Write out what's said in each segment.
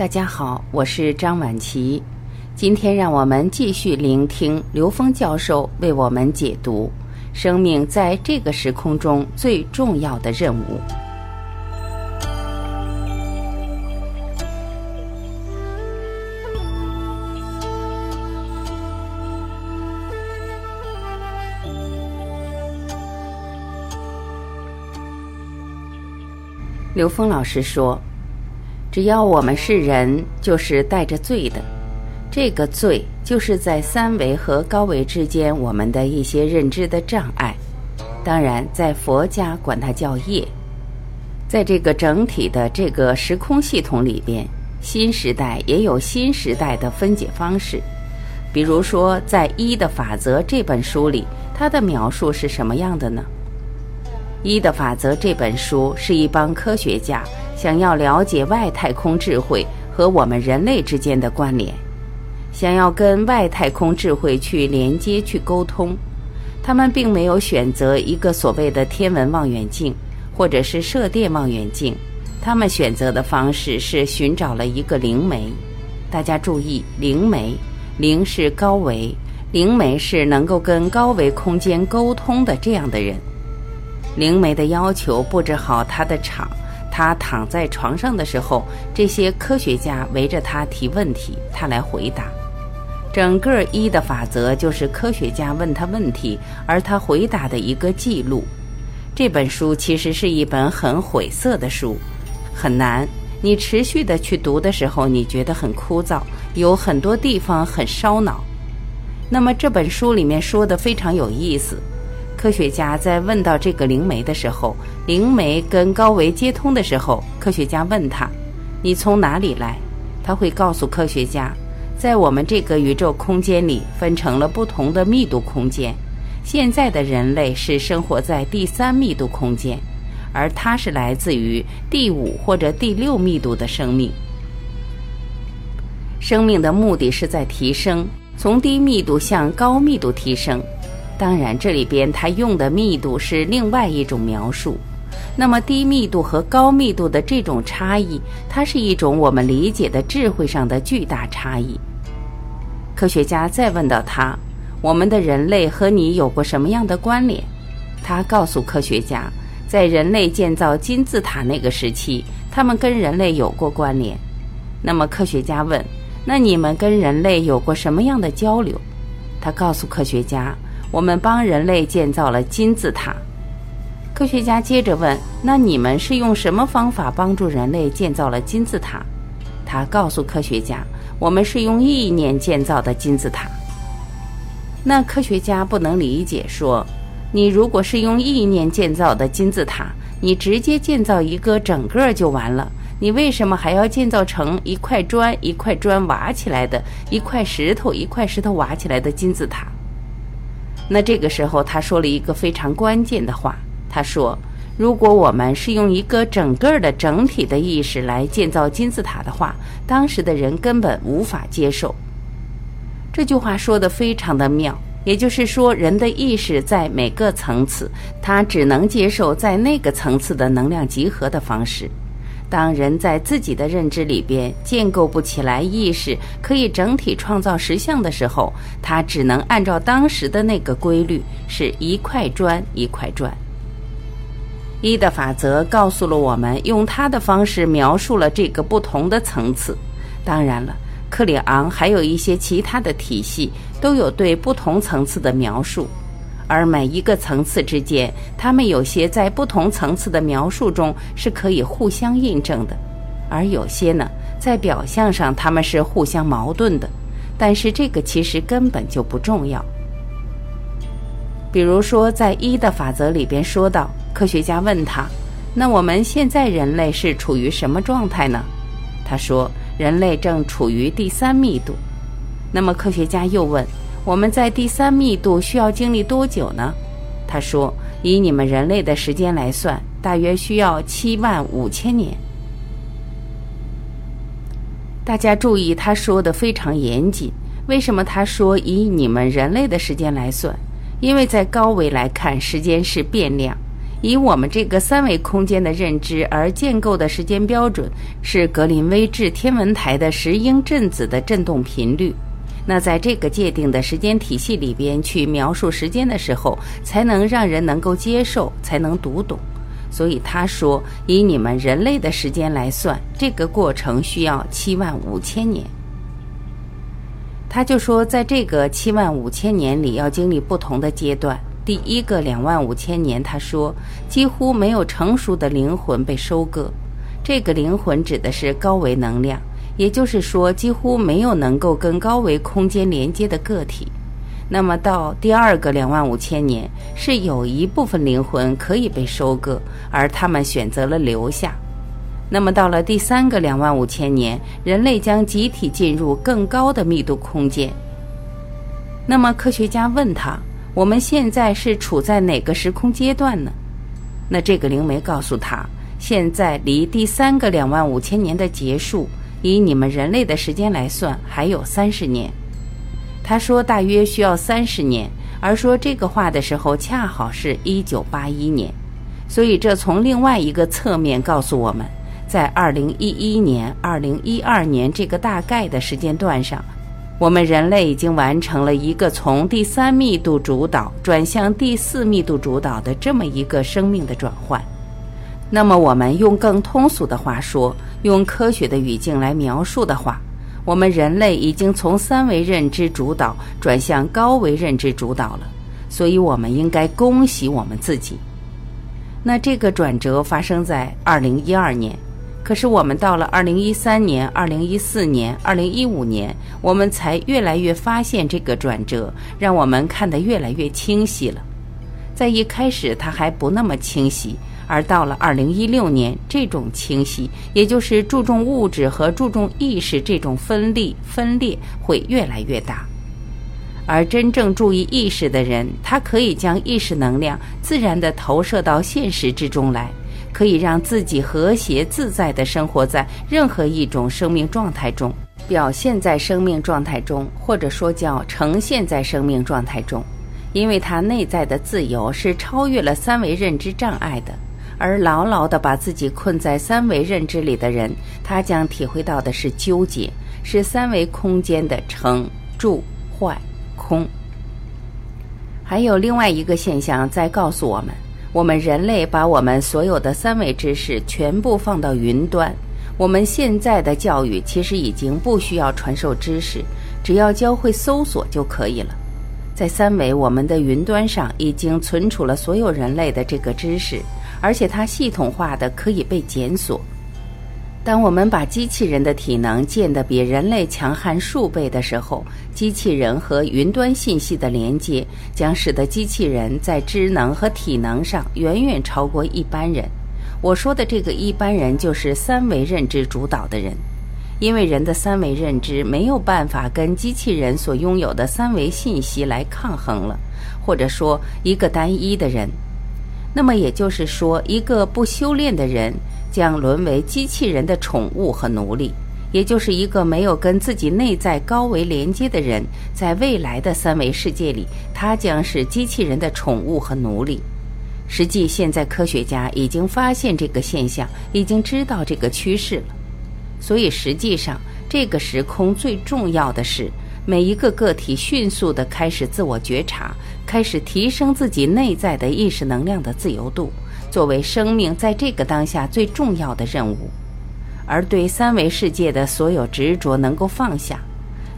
大家好，我是张晚琪。今天让我们继续聆听刘峰教授为我们解读生命在这个时空中最重要的任务。刘峰老师说。只要我们是人，就是带着罪的。这个罪，就是在三维和高维之间我们的一些认知的障碍。当然，在佛家管它叫业。在这个整体的这个时空系统里边，新时代也有新时代的分解方式。比如说，在《一的法则》这本书里，它的描述是什么样的呢？《一的法则》这本书是一帮科学家。想要了解外太空智慧和我们人类之间的关联，想要跟外太空智慧去连接、去沟通，他们并没有选择一个所谓的天文望远镜或者是射电望远镜，他们选择的方式是寻找了一个灵媒。大家注意，灵媒，灵是高维，灵媒是能够跟高维空间沟通的这样的人。灵媒的要求布置好他的场。他躺在床上的时候，这些科学家围着他提问题，他来回答。整个一的法则就是科学家问他问题，而他回答的一个记录。这本书其实是一本很晦涩的书，很难。你持续的去读的时候，你觉得很枯燥，有很多地方很烧脑。那么这本书里面说的非常有意思。科学家在问到这个灵媒的时候，灵媒跟高维接通的时候，科学家问他：“你从哪里来？”他会告诉科学家，在我们这个宇宙空间里分成了不同的密度空间。现在的人类是生活在第三密度空间，而他是来自于第五或者第六密度的生命。生命的目的是在提升，从低密度向高密度提升。当然，这里边它用的密度是另外一种描述。那么低密度和高密度的这种差异，它是一种我们理解的智慧上的巨大差异。科学家再问到他：“我们的人类和你有过什么样的关联？”他告诉科学家，在人类建造金字塔那个时期，他们跟人类有过关联。那么科学家问：“那你们跟人类有过什么样的交流？”他告诉科学家。我们帮人类建造了金字塔。科学家接着问：“那你们是用什么方法帮助人类建造了金字塔？”他告诉科学家：“我们是用意念建造的金字塔。”那科学家不能理解，说：“你如果是用意念建造的金字塔，你直接建造一个整个就完了，你为什么还要建造成一块砖一块砖挖起来的，一块石头一块石头挖起来的金字塔？”那这个时候，他说了一个非常关键的话。他说：“如果我们是用一个整个的整体的意识来建造金字塔的话，当时的人根本无法接受。”这句话说的非常的妙，也就是说，人的意识在每个层次，他只能接受在那个层次的能量集合的方式。当人在自己的认知里边建构不起来意识，可以整体创造实相的时候，他只能按照当时的那个规律，是一块砖一块砖。一的法则告诉了我们，用他的方式描述了这个不同的层次。当然了，克里昂还有一些其他的体系，都有对不同层次的描述。而每一个层次之间，它们有些在不同层次的描述中是可以互相印证的，而有些呢，在表象上他们是互相矛盾的。但是这个其实根本就不重要。比如说，在一的法则里边说到，科学家问他：“那我们现在人类是处于什么状态呢？”他说：“人类正处于第三密度。”那么科学家又问。我们在第三密度需要经历多久呢？他说：“以你们人类的时间来算，大约需要七万五千年。”大家注意，他说的非常严谨。为什么他说以你们人类的时间来算？因为在高维来看，时间是变量，以我们这个三维空间的认知而建构的时间标准是格林威治天文台的石英振子的振动频率。那在这个界定的时间体系里边去描述时间的时候，才能让人能够接受，才能读懂。所以他说，以你们人类的时间来算，这个过程需要七万五千年。他就说，在这个七万五千年里，要经历不同的阶段。第一个两万五千年，他说几乎没有成熟的灵魂被收割。这个灵魂指的是高维能量，也就是说，几乎没有能够跟高维空间连接的个体。那么到第二个两万五千年，是有一部分灵魂可以被收割，而他们选择了留下。那么到了第三个两万五千年，人类将集体进入更高的密度空间。那么科学家问他：“我们现在是处在哪个时空阶段呢？”那这个灵媒告诉他：“现在离第三个两万五千年的结束，以你们人类的时间来算，还有三十年。”他说：“大约需要三十年。”而说这个话的时候，恰好是一九八一年，所以这从另外一个侧面告诉我们，在二零一一年、二零一二年这个大概的时间段上，我们人类已经完成了一个从第三密度主导转向第四密度主导的这么一个生命的转换。那么，我们用更通俗的话说，用科学的语境来描述的话。我们人类已经从三维认知主导转向高维认知主导了，所以我们应该恭喜我们自己。那这个转折发生在二零一二年，可是我们到了二零一三年、二零一四年、二零一五年，我们才越来越发现这个转折，让我们看得越来越清晰了。在一开始，它还不那么清晰。而到了二零一六年，这种清晰，也就是注重物质和注重意识这种分立分裂会越来越大。而真正注意意识的人，他可以将意识能量自然地投射到现实之中来，可以让自己和谐自在地生活在任何一种生命状态中，表现在生命状态中，或者说叫呈现在生命状态中，因为他内在的自由是超越了三维认知障碍的。而牢牢地把自己困在三维认知里的人，他将体会到的是纠结，是三维空间的成、住、坏、空。还有另外一个现象在告诉我们：我们人类把我们所有的三维知识全部放到云端。我们现在的教育其实已经不需要传授知识，只要教会搜索就可以了。在三维，我们的云端上已经存储了所有人类的这个知识。而且它系统化的可以被检索。当我们把机器人的体能建得比人类强悍数倍的时候，机器人和云端信息的连接将使得机器人在智能和体能上远远超过一般人。我说的这个一般人，就是三维认知主导的人，因为人的三维认知没有办法跟机器人所拥有的三维信息来抗衡了，或者说一个单一的人。那么也就是说，一个不修炼的人将沦为机器人的宠物和奴隶，也就是一个没有跟自己内在高维连接的人，在未来的三维世界里，他将是机器人的宠物和奴隶。实际，现在科学家已经发现这个现象，已经知道这个趋势了。所以，实际上这个时空最重要的是。每一个个体迅速地开始自我觉察，开始提升自己内在的意识能量的自由度，作为生命在这个当下最重要的任务。而对三维世界的所有执着能够放下。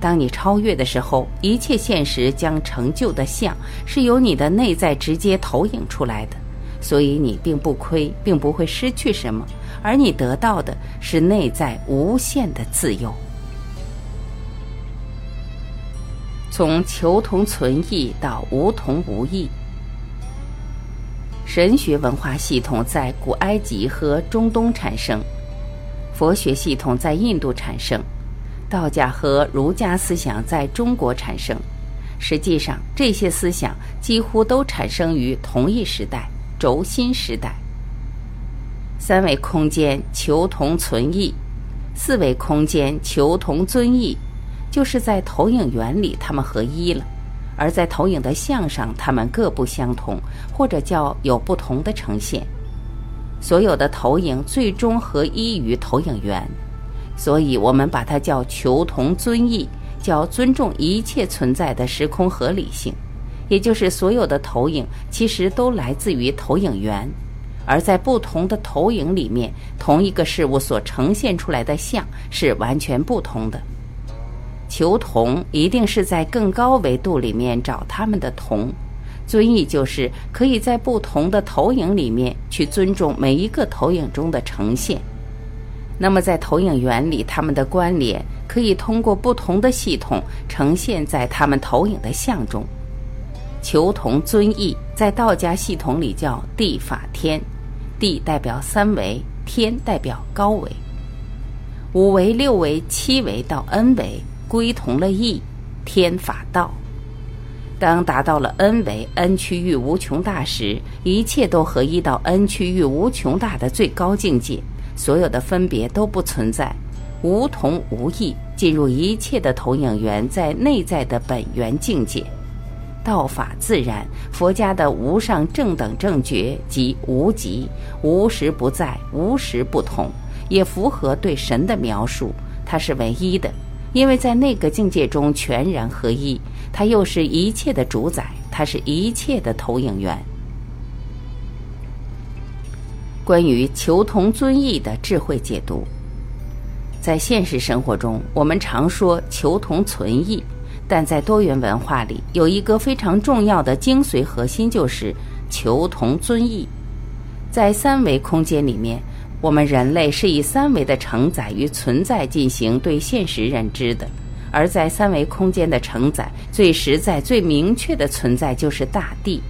当你超越的时候，一切现实将成就的像是由你的内在直接投影出来的，所以你并不亏，并不会失去什么，而你得到的是内在无限的自由。从求同存异到无同无异，神学文化系统在古埃及和中东产生，佛学系统在印度产生，道家和儒家思想在中国产生。实际上，这些思想几乎都产生于同一时代——轴心时代。三维空间求同存异，四维空间求同尊异。就是在投影原理，它们合一了，而在投影的像上，它们各不相同，或者叫有不同的呈现。所有的投影最终合一于投影源，所以我们把它叫求同尊异，叫尊重一切存在的时空合理性。也就是所有的投影其实都来自于投影源，而在不同的投影里面，同一个事物所呈现出来的像是完全不同的。求同一定是在更高维度里面找它们的同，遵义就是可以在不同的投影里面去尊重每一个投影中的呈现。那么在投影源里，他们的关联可以通过不同的系统呈现在他们投影的像中。求同尊义，在道家系统里叫地法天，地代表三维，天代表高维，五维、六维、七维到 N 维归同了意，天法道。当达到了 N 维 N 区域无穷大时，一切都合一到 N 区域无穷大的最高境界，所有的分别都不存在，无同无异，进入一切的投影源在内在的本源境界。道法自然，佛家的无上正等正觉即无极，无时不在，无时不同，也符合对神的描述。它是唯一的，因为在那个境界中全然合一。它又是一切的主宰，它是一切的投影源。关于求同尊异的智慧解读，在现实生活中，我们常说求同存异。但在多元文化里，有一个非常重要的精髓核心，就是求同尊异。在三维空间里面，我们人类是以三维的承载与存在进行对现实认知的；而在三维空间的承载，最实在、最明确的存在就是大地。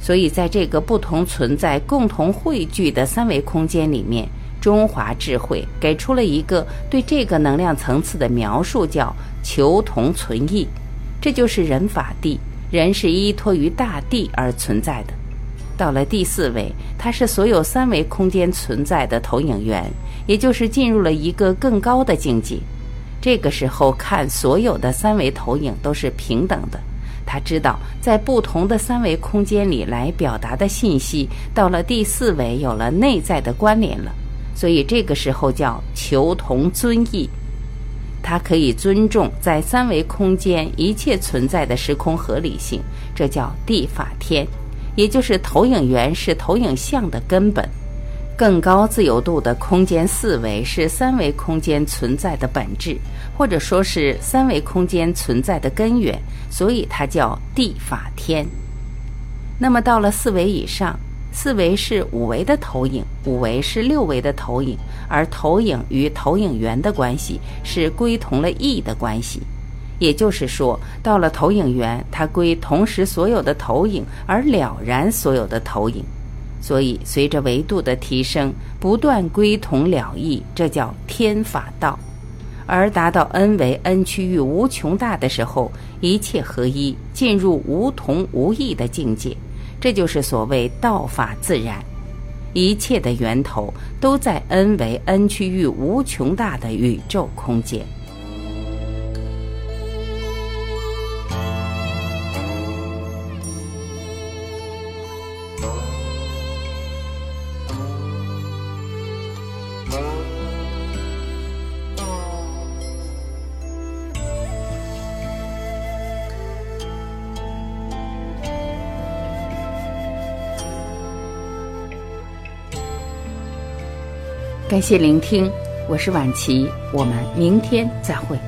所以，在这个不同存在共同汇聚的三维空间里面，中华智慧给出了一个对这个能量层次的描述，叫求同存异。这就是人法地，人是依托于大地而存在的。到了第四维，它是所有三维空间存在的投影源，也就是进入了一个更高的境界。这个时候看所有的三维投影都是平等的。他知道，在不同的三维空间里来表达的信息，到了第四维有了内在的关联了，所以这个时候叫求同尊异。他可以尊重在三维空间一切存在的时空合理性，这叫地法天，也就是投影源是投影像的根本。更高自由度的空间四维是三维空间存在的本质，或者说是三维空间存在的根源，所以它叫地法天。那么到了四维以上。四维是五维的投影，五维是六维的投影，而投影与投影源的关系是归同了异的关系。也就是说，到了投影源，它归同时所有的投影，而了然所有的投影。所以，随着维度的提升，不断归同了异，这叫天法道。而达到 n 为 n 区域无穷大的时候，一切合一，进入无同无异的境界。这就是所谓道法自然，一切的源头都在 n 为 n 区域无穷大的宇宙空间。感谢聆听，我是晚琪，我们明天再会。